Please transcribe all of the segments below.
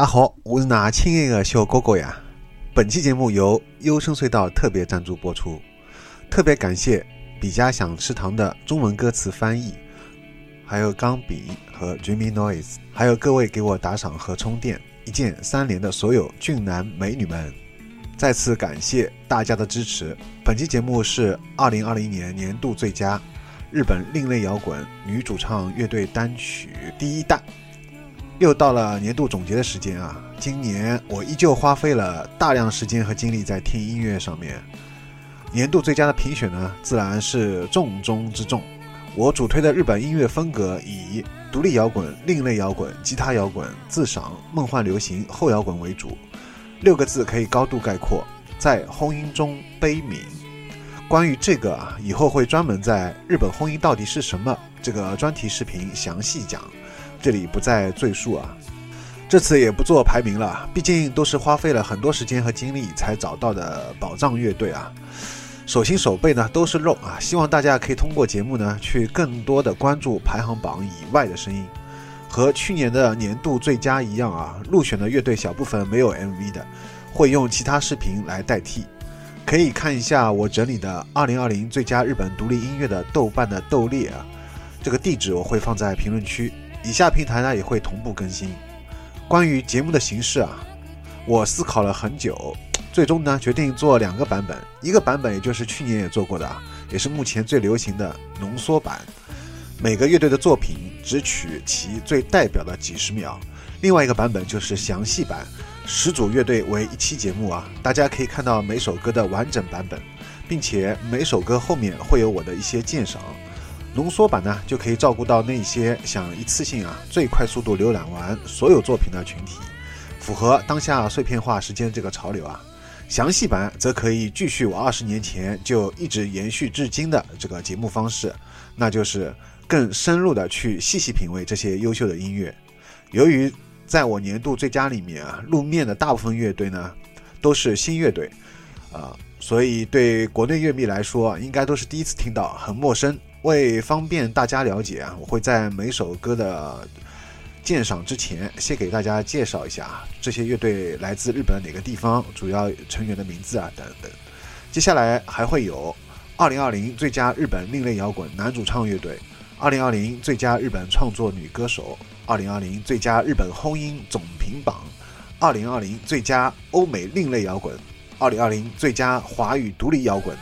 大家好，我是那亲爱的小哥哥呀。本期节目由优声隧道特别赞助播出，特别感谢比家想吃糖的中文歌词翻译，还有钢笔和 Dreamy Noise，还有各位给我打赏和充电一键三连的所有俊男美女们，再次感谢大家的支持。本期节目是二零二零年年度最佳日本另类摇滚女主唱乐队单曲第一弹。又到了年度总结的时间啊！今年我依旧花费了大量时间和精力在听音乐上面。年度最佳的评选呢，自然是重中之重。我主推的日本音乐风格以独立摇滚、另类摇滚、吉他摇滚、自赏、梦幻流行、后摇滚为主。六个字可以高度概括：在婚姻中悲悯。关于这个啊，以后会专门在日本婚姻到底是什么这个专题视频详细讲。这里不再赘述啊，这次也不做排名了，毕竟都是花费了很多时间和精力才找到的宝藏乐队啊，手心手背呢都是肉啊，希望大家可以通过节目呢去更多的关注排行榜以外的声音，和去年的年度最佳一样啊，入选的乐队小部分没有 MV 的，会用其他视频来代替，可以看一下我整理的2020最佳日本独立音乐的豆瓣的豆列啊，这个地址我会放在评论区。以下平台呢也会同步更新。关于节目的形式啊，我思考了很久，最终呢决定做两个版本。一个版本也就是去年也做过的，也是目前最流行的浓缩版，每个乐队的作品只取其最代表的几十秒。另外一个版本就是详细版，十组乐队为一期节目啊，大家可以看到每首歌的完整版本，并且每首歌后面会有我的一些鉴赏。浓缩版呢，就可以照顾到那些想一次性啊最快速度浏览完所有作品的群体，符合当下碎片化时间这个潮流啊。详细版则可以继续我二十年前就一直延续至今的这个节目方式，那就是更深入的去细细品味这些优秀的音乐。由于在我年度最佳里面啊，露面的大部分乐队呢都是新乐队，啊，所以对国内乐迷来说应该都是第一次听到，很陌生。为方便大家了解啊，我会在每首歌的鉴赏之前，先给大家介绍一下这些乐队来自日本哪个地方，主要成员的名字啊等等。接下来还会有2020最佳日本另类摇滚男主唱乐队，2020最佳日本创作女歌手，2020最佳日本婚姻总评榜，2020最佳欧美另类摇滚，2020最佳华语独立摇滚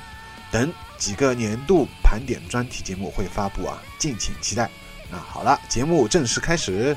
等。几个年度盘点专题节目会发布啊，敬请期待。那好了，节目正式开始。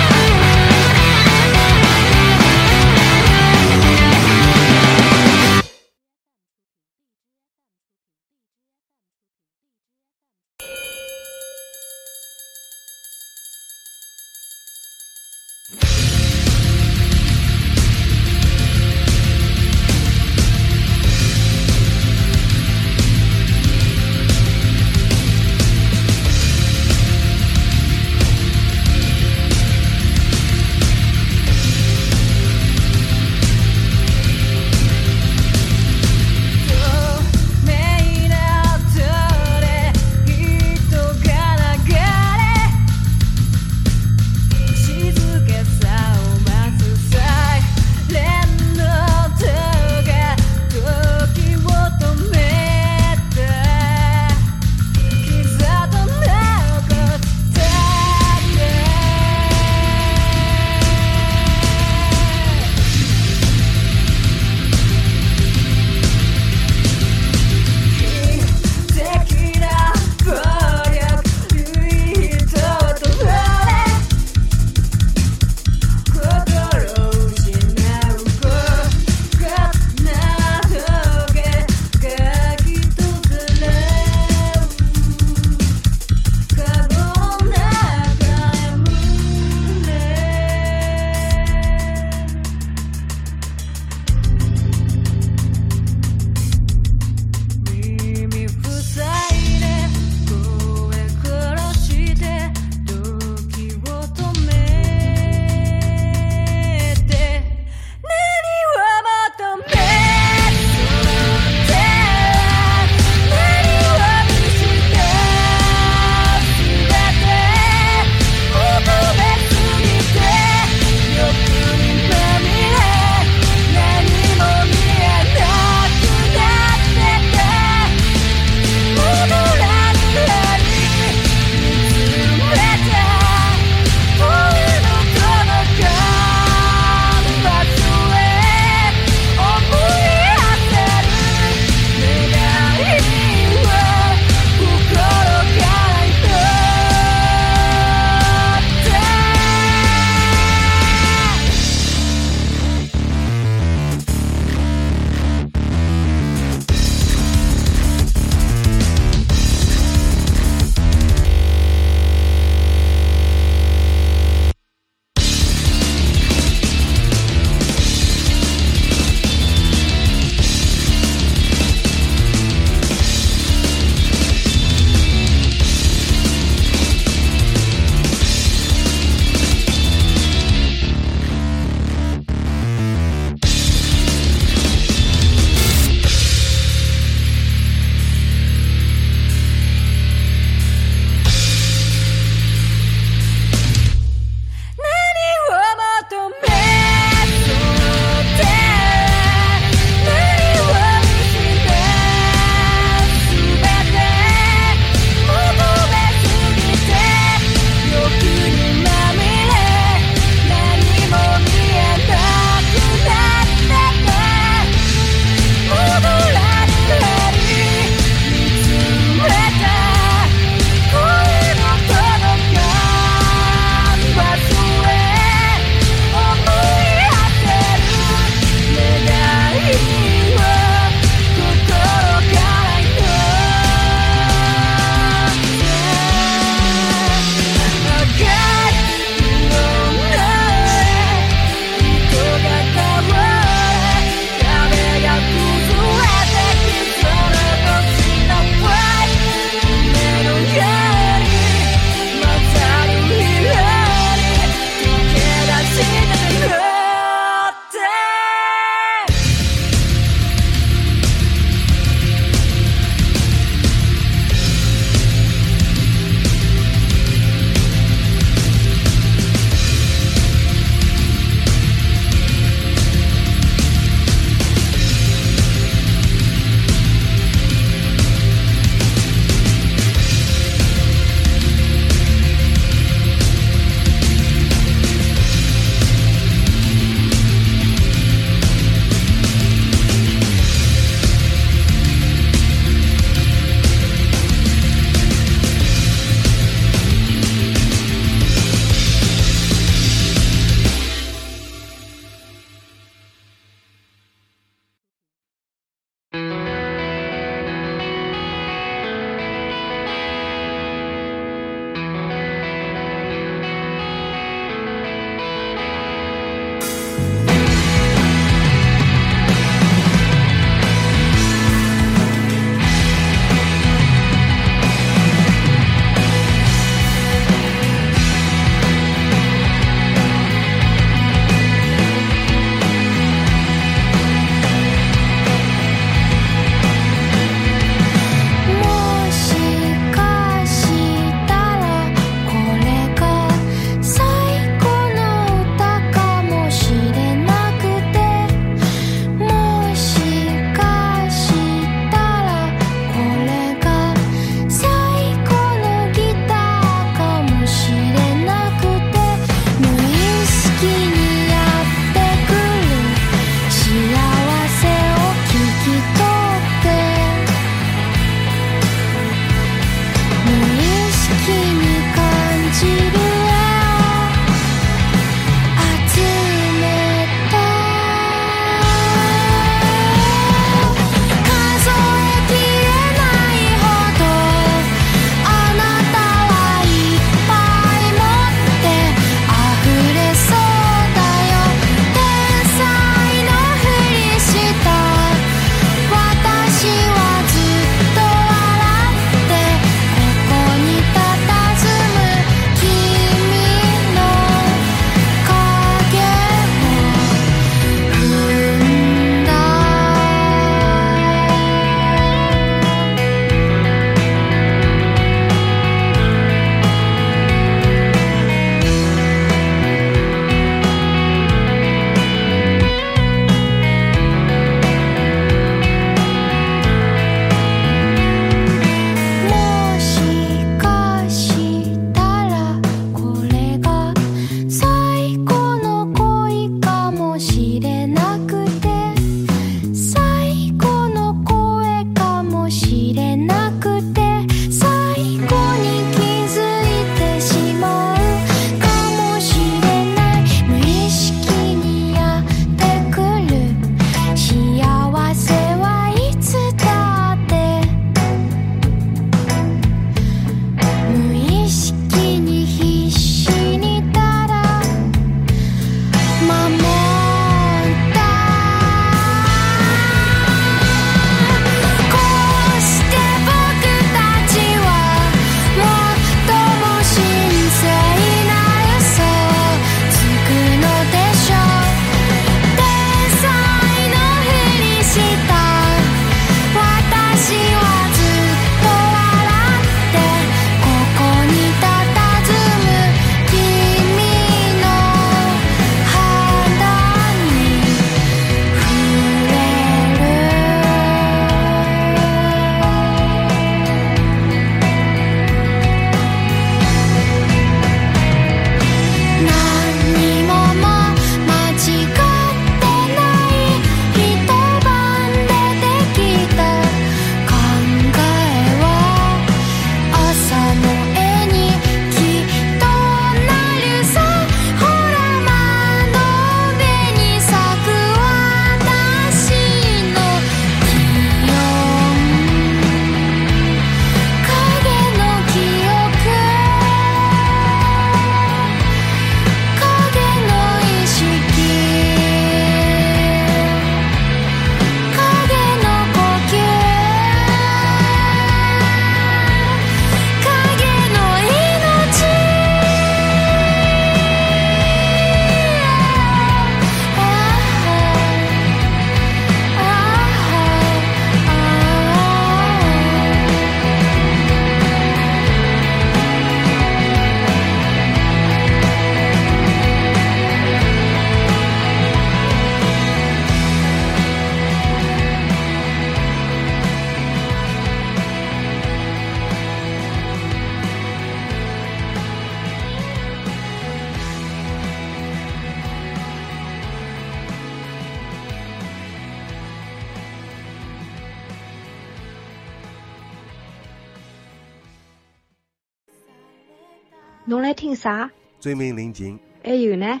侬来听啥？追名林檎，还有呢？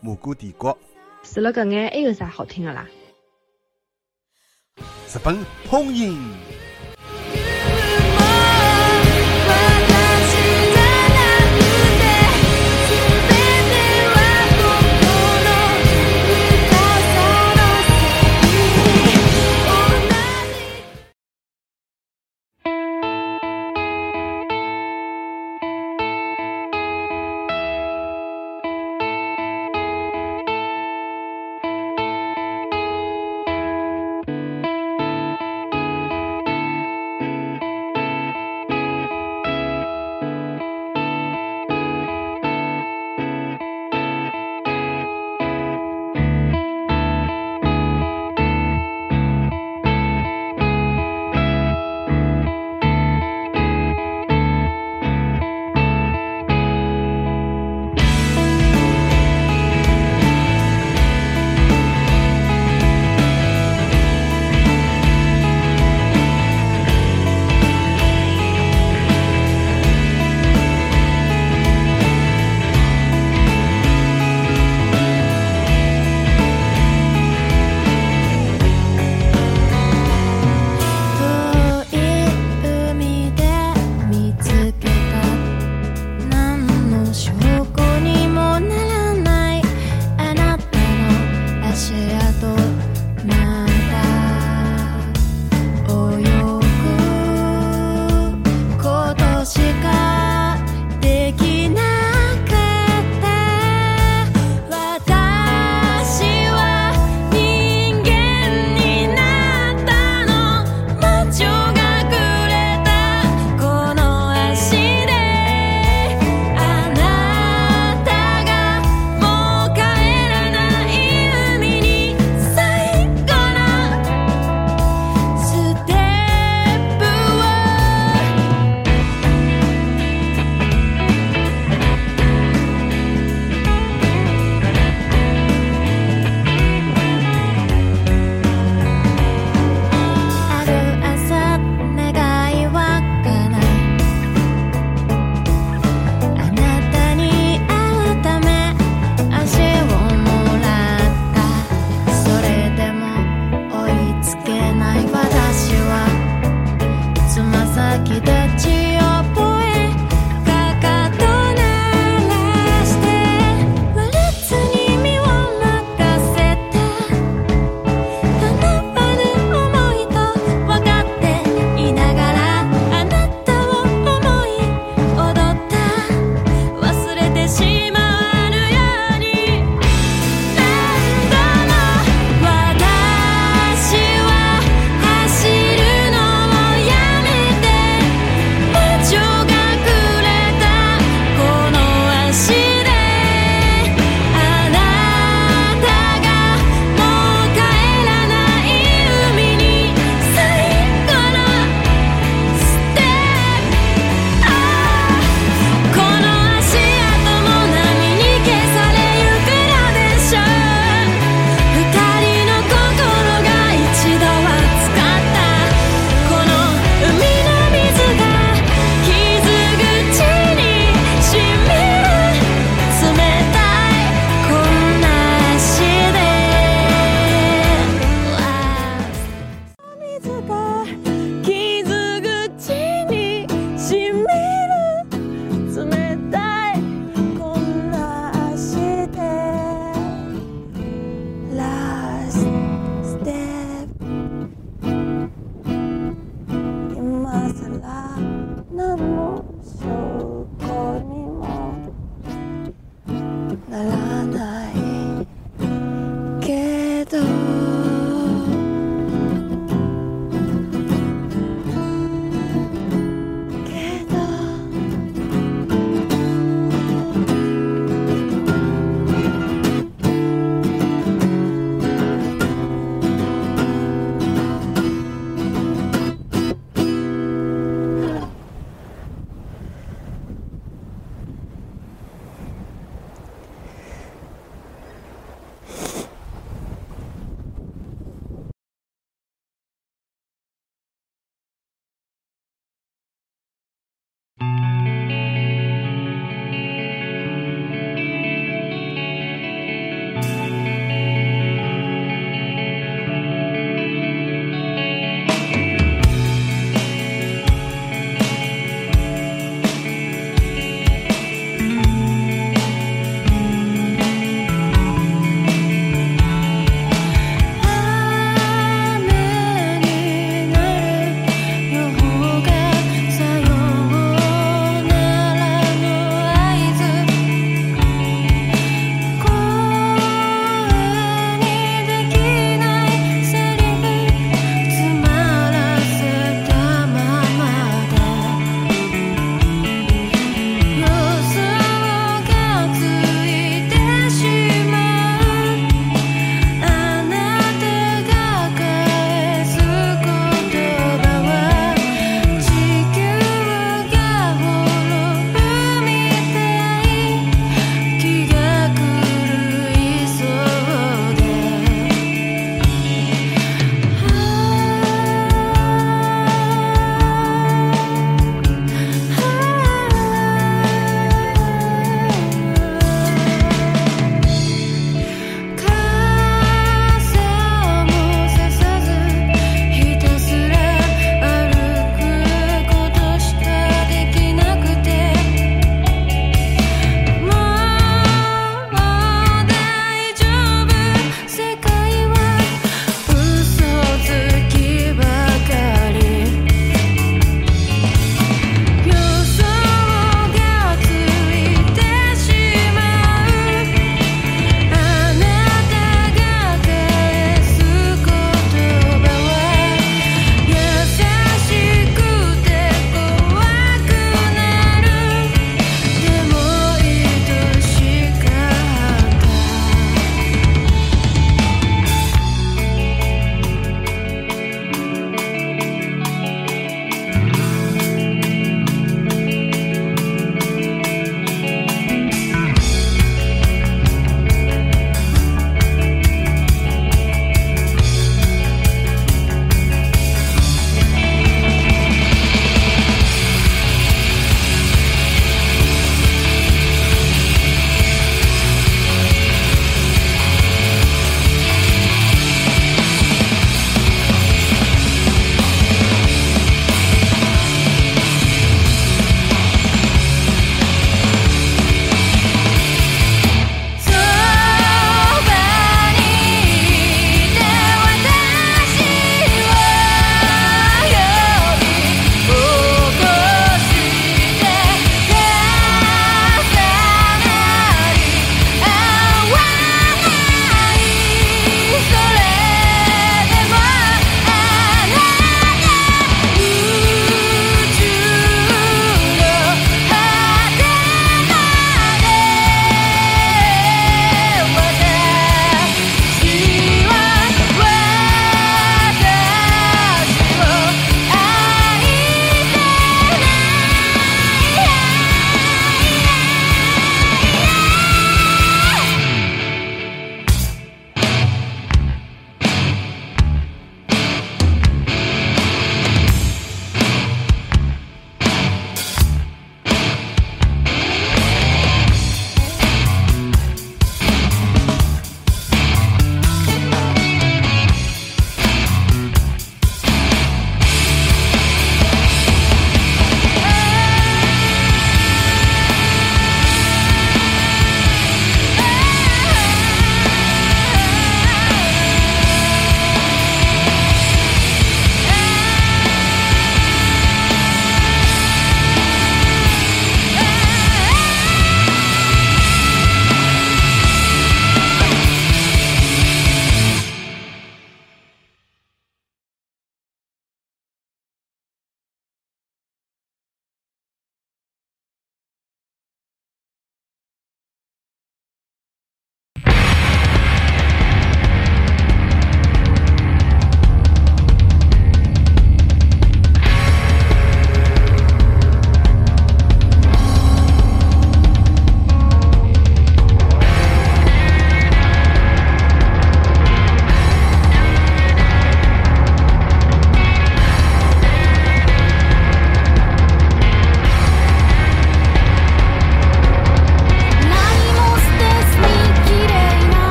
蘑菇帝国，除了搿眼，还有啥好听的啦？日本轰音。